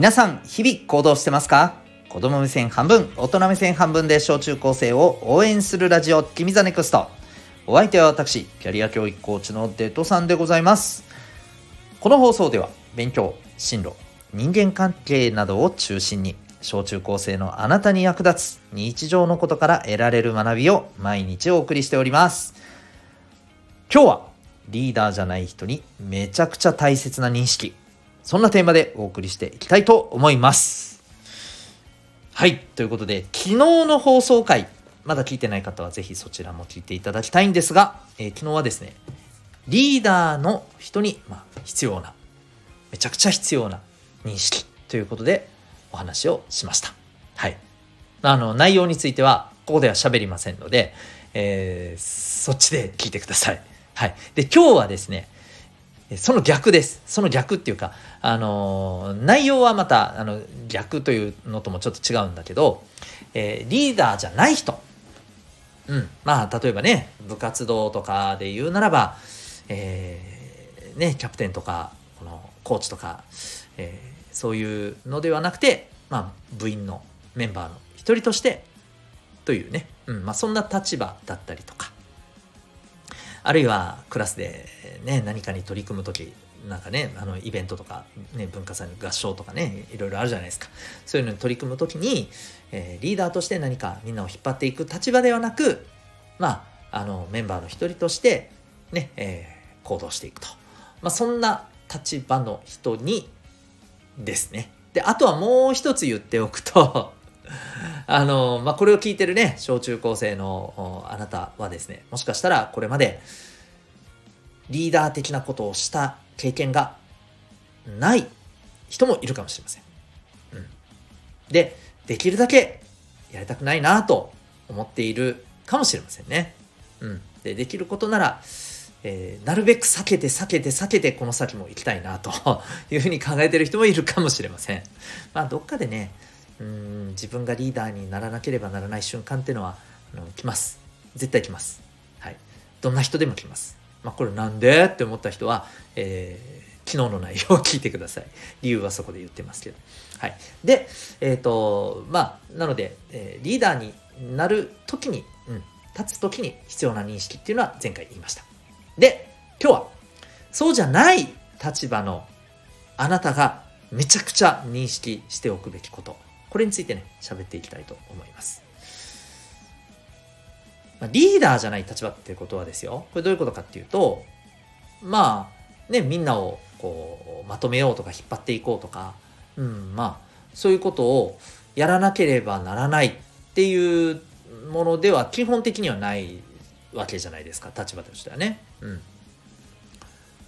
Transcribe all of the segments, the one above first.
皆さん、日々行動してますか？子供目線半分、大人目線半分で小中高生を応援するラジオ、君ザネクスト。お相手は私、キャリア教育コーチのデトさんでございます。この放送では、勉強、進路、人間関係などを中心に、小中高生のあなたに役立つ日常のことから得られる学びを毎日お送りしております。今日はリーダーじゃない人にめちゃくちゃ大切な認識そんなテーマでお送りしていきたいと思います。はい。ということで、昨日の放送回、まだ聞いてない方はぜひそちらも聞いていただきたいんですが、えー、昨日はですね、リーダーの人に、まあ、必要な、めちゃくちゃ必要な認識ということでお話をしました。はい。あの、内容については、ここでは喋りませんので、えー、そっちで聞いてください。はい。で、今日はですね、その逆です。その逆っていうか、あの内容はまたあの逆というのともちょっと違うんだけど、えー、リーダーじゃない人、うん、まあ例えばね部活動とかで言うならば、えー、ね、キャプテンとかこのコーチとか、えー、そういうのではなくて、まあ、部員のメンバーの一人としてというね、うん。まあ、そんな立場だったりとか。あるいはクラスでね何かに取り組む時なんかねあのイベントとか、ね、文化祭の合唱とかねいろいろあるじゃないですか。そういうのに取り組む時に、えー、リーダーとして何かみんなを引っ張っていく立場ではなくまああのメンバーの一人としてね、えー、行動していくと、まあ、そんな立場の人にですね。であとはもう一つ言っておくと あの、まあ、これを聞いてるね、小中高生のあなたはですね、もしかしたらこれまでリーダー的なことをした経験がない人もいるかもしれません。うん。で、できるだけやりたくないなと思っているかもしれませんね。うん。で、できることなら、えー、なるべく避けて避けて避けてこの先も行きたいなというふうに考えてる人もいるかもしれません。まあどっかでね、うん自分がリーダーにならなければならない瞬間っていうのはあの来ます絶対来ますはいどんな人でも来ますまあこれなんでって思った人は、えー、昨日の内容を聞いてください。理由はそこで言ってますけど。はい。でえっ、ー、とまあなので、えー、リーダーになる時に、うん、立つ時に必要な認識っていうのは前回言いました。で今日はそうじゃない立場のあなたがめちゃくちゃ認識しておくべきこと。これについてね、喋っていきたいと思います。まあ、リーダーじゃない立場ってことはですよ。これどういうことかっていうと、まあ、ね、みんなをこう、まとめようとか引っ張っていこうとか、うん、まあ、そういうことをやらなければならないっていうものでは基本的にはないわけじゃないですか、立場としてはね。うん。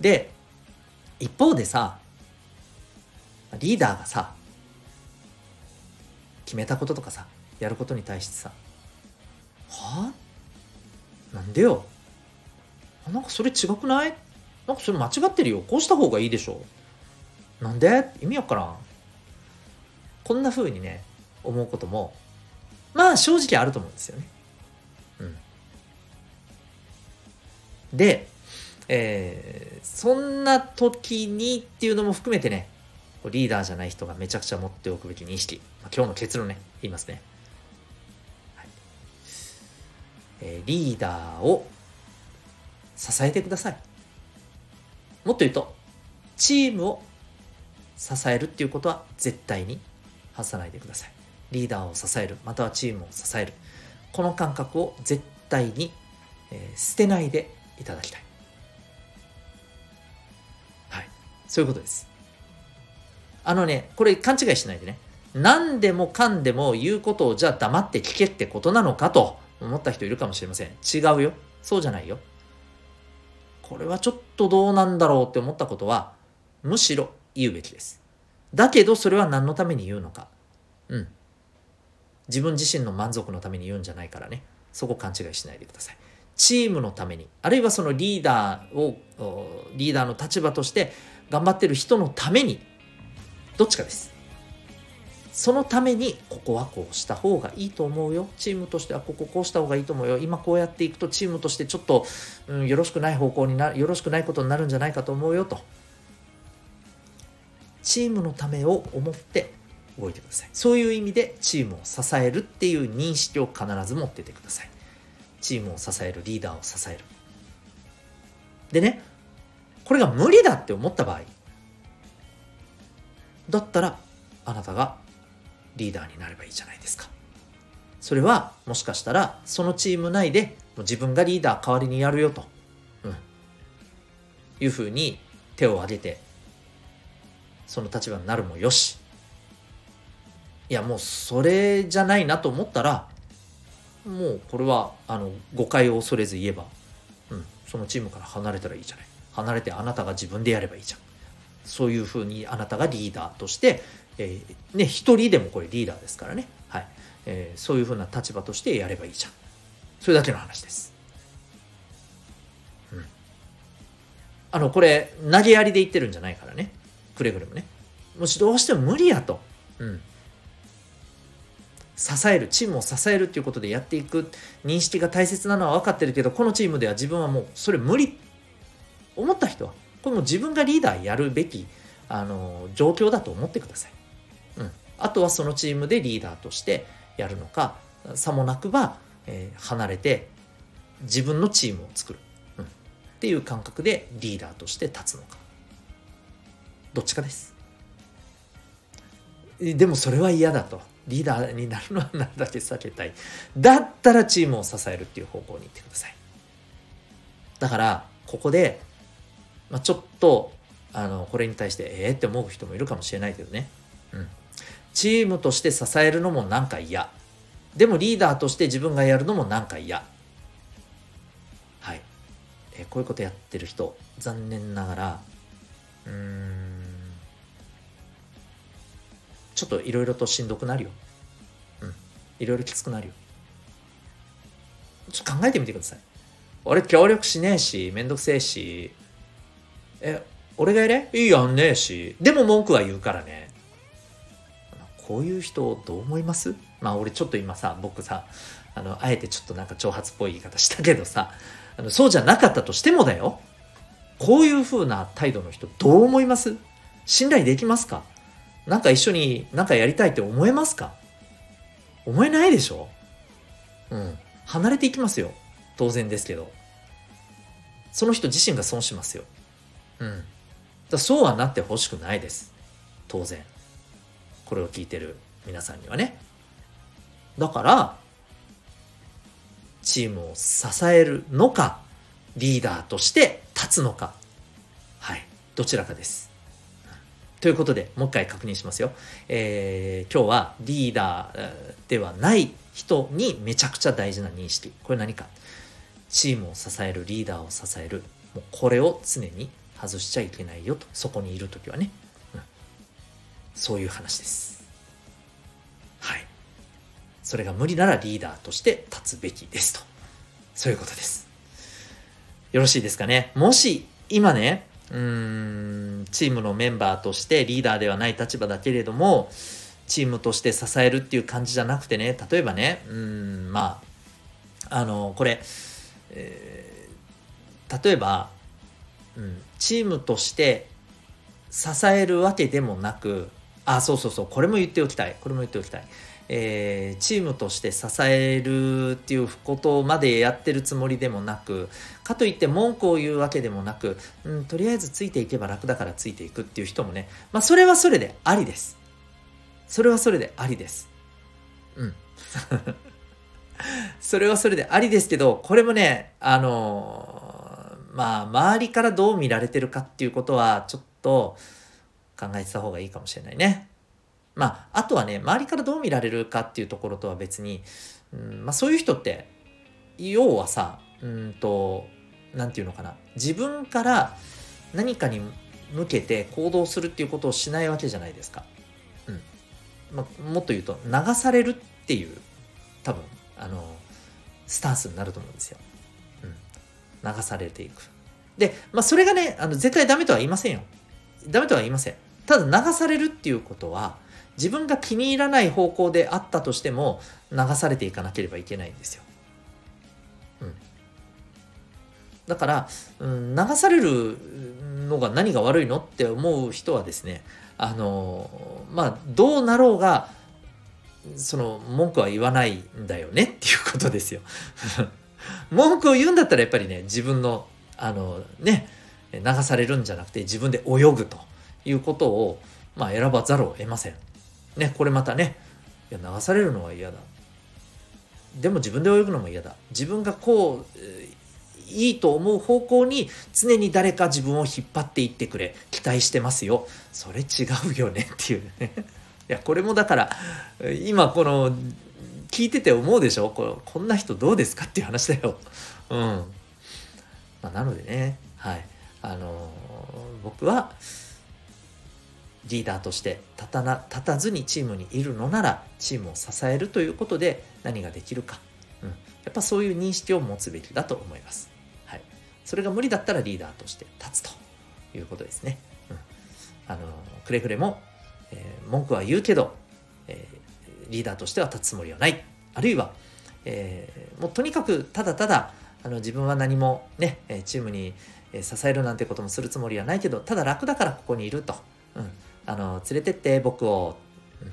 で、一方でさ、リーダーがさ、決めたこととかさやることに対してさはあ？なんでよ。なんかそれ違くない？なんかそれ間違ってるよ。こうした方がいいでしょ。なんで？意味わからん。こんな風にね思うこともまあ正直あると思うんですよね。うん。でえー、そんな時にっていうのも含めてねリーダーじゃない人がめちゃくちゃ持っておくべき認識。まあ、今日の結論ね、言いますね。リーダーを支えてください。もっと言うと、チームを支えるっていうことは絶対に外さないでください。リーダーを支える、またはチームを支える。この感覚を絶対に、捨てないでいただきたい。はい。そういうことです。あのね、これ勘違いしないでね。何でもかんでも言うことをじゃあ黙って聞けってことなのかと思った人いるかもしれません。違うよ。そうじゃないよ。これはちょっとどうなんだろうって思ったことは、むしろ言うべきです。だけどそれは何のために言うのか。うん。自分自身の満足のために言うんじゃないからね。そこ勘違いしないでください。チームのために、あるいはそのリーダーを、リーダーの立場として頑張ってる人のためにどっちかですそのためにここはこうした方がいいと思うよ。チームとしてはこここうした方がいいと思うよ。今こうやっていくとチームとしてちょっと、うん、よろしくない方向になよろしくないことになるんじゃないかと思うよと。チームのためを思って動いてください。そういう意味でチームを支えるっていう認識を必ず持っててください。チームを支えるリーダーを支える。でねこれが無理だって思った場合。だったらあなたがリーダーになればいいじゃないですか。それはもしかしたらそのチーム内でもう自分がリーダー代わりにやるよと、うん、いうふうに手を挙げてその立場になるもよし。いやもうそれじゃないなと思ったらもうこれはあの誤解を恐れず言えば、うん、そのチームから離れたらいいじゃない。離れてあなたが自分でやればいいじゃん。そういうふうにあなたがリーダーとして、えー、ね一人でもこれリーダーですからね。はい、えー、そういうふうな立場としてやればいいじゃん。それだけの話です。うん。あのこれ投げやりで言ってるんじゃないからね。くれぐれもね。もしどうしても無理やと。うん。支えるチームを支えるっていうことでやっていく認識が大切なのは分かってるけどこのチームでは自分はもうそれ無理。思った人は。これも自分がリーダーやるべきあの状況だと思ってください、うん、あとはそのチームでリーダーとしてやるのかさもなくば、えー、離れて自分のチームを作る、うん、っていう感覚でリーダーとして立つのかどっちかですでもそれは嫌だとリーダーになるのはなるだけ避けたい。だったらチームを支えるっていう方向に行ってください。だから、ここで、まあ、ちょっと、あの、これに対して、ええー、って思う人もいるかもしれないけどね。うん。チームとして支えるのもなんか嫌。でもリーダーとして自分がやるのもなんか嫌。はい。え、こういうことやってる人、残念ながら、うーん、ちょっといろいろとしんどくなるよ。うん。いろいろきつくなるよ。ちょっと考えてみてください。俺協力しねえし、めんどくせえし、え、俺がやれ？いいやんねえし、でも文句は言うからね。こういう人どう思います？まあ俺ちょっと今さ、僕さ、あの、あえてちょっとなんか挑発っぽい言い方したけどさ、あのそうじゃなかったとしてもだよ。こういう風な態度の人どう思います？信頼できますか？なんか一緒になんかやりたいって思えますか？思えないでしょ？うん。離れていきますよ。当然ですけど。その人自身が損しますよ。うん。だそうはなってほしくないです。当然。これを聞いてる皆さんにはね。だから、チームを支えるのか、リーダーとして立つのか。はい。どちらかです。ということで、もう一回確認しますよ。えー、今日はリーダーではない人にめちゃくちゃ大事な認識。これ何か。チームを支える、リーダーを支える。もうこれを常に外しちゃいけないよと。そこにいるときはね、そういう話です。はい。それが無理ならリーダーとして立つべきですと。そういうことです。よろしいですかね。もし今ね、うーん、チームのメンバーとしてリーダーではない立場だけれども、チームとして支えるっていう感じじゃなくてね、例えばね、うん、まあ、あの、これ、えー、例えば、うん、チームとして支えるわけでもなく、あ、そうそうそう、これも言っておきたい。これも言っておきたい。えー、チームとして支えるっていうことまでやってるつもりでもなくかといって文句を言うわけでもなく、うん、とりあえずついていけば楽だからついていくっていう人もね。まあそれはそれでありです。それはそれでありです。うん。それはそれでありですけどこれもねあのー、まあ周りからどう見られてるかっていうことはちょっと考えてた方がいいかもしれないねまあ、あとはね、周りからどう見られるかっていうところとは別に、うんまあ、そういう人って、要はさ、うんと、なんていうのかな、自分から何かに向けて行動するっていうことをしないわけじゃないですか。うん。まあ、もっと言うと、流されるっていう、多分、あの、スタンスになると思うんですよ。うん。流されていく。で、まあ、それがね、あの、絶対ダメとは言いませんよ。ダメとは言いません。ただ流されるっていうことは、自分が気に入らない方向であったとしても流されていかなければいけないんですよ。うん、だから、うん、流されるのが何が悪いのって思う人はですねあのまあどうなろうがその文句は言わないんだよねっていうことですよ。文句を言うんだったらやっぱりね自分のあのね流されるんじゃなくて自分で泳ぐと。いうことをまあ選ばざるを得ません。ねこれまたねいや流されるのは嫌だ。でも自分で泳ぐのも嫌だ。自分がこういいと思う方向に常に誰か自分を引っ張っていってくれ。期待してますよ。それ違うよねっていうね。いやこれもだから今この聞いてて思うでしょ？ここんな人どうですかっていう話だよ。うん。まあ、なのでね、はい。あのー、僕はリーダーとして立たな立たずにチームにいるのならチームを支えるということで何ができるか、うん、やっぱそういう認識を持つべきだと思います。はい。それが無理だったらリーダーとして立つということですね。うん。あの、くれぐれも、えー、文句は言うけど、えーリーダーとしては立つつもりはないあるいは、えー、もうとにかくただただあの自分は何もねチームに支えるなんてこともするつもりはないけどただ楽だからここにいると、うん、あの連れてって僕を、うん、っ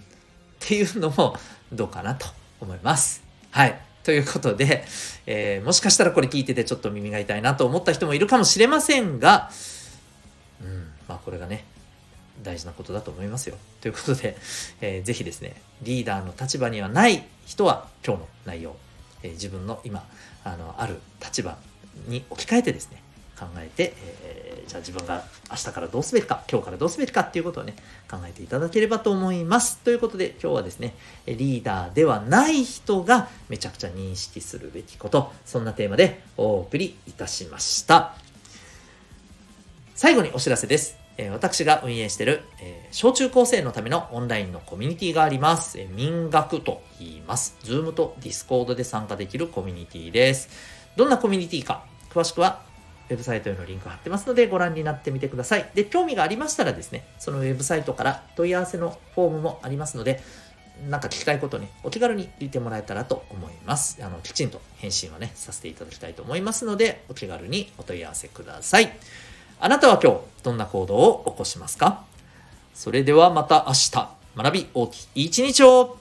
ていうのもどうかなと思います。はいということで、えー、もしかしたらこれ聞いててちょっと耳が痛いなと思った人もいるかもしれませんが、うん、まあこれがね大事なことだと思いますよ。ということで、えー、ぜひですね、リーダーの立場にはない人は今日の内容、えー、自分の今、あの、ある立場に置き換えてですね、考えて、えー、じゃあ自分が明日からどうすべきか、今日からどうすべきかっていうことをね、考えていただければと思います。ということで、今日はですね、リーダーではない人がめちゃくちゃ認識するべきこと、そんなテーマでお送りいたしました。最後にお知らせです。え私が運営している、え小中高生のためのオンラインのコミュニティがあります。え民学と言います。Zoom と Discord で参加できるコミュニティです。どんなコミュニティか、詳しくはウェブサイトへのリンク貼ってますのでご覧になってみてください。で、興味がありましたらですね、そのウェブサイトから問い合わせのフォームもありますので、なんか聞きたいことね、お気軽に入れてもらえたらと思います。あの、きちんと返信はね、させていただきたいと思いますので、お気軽にお問い合わせください。あなたは今日どんな行動を起こしますか？それではまた明日学び大きい一日を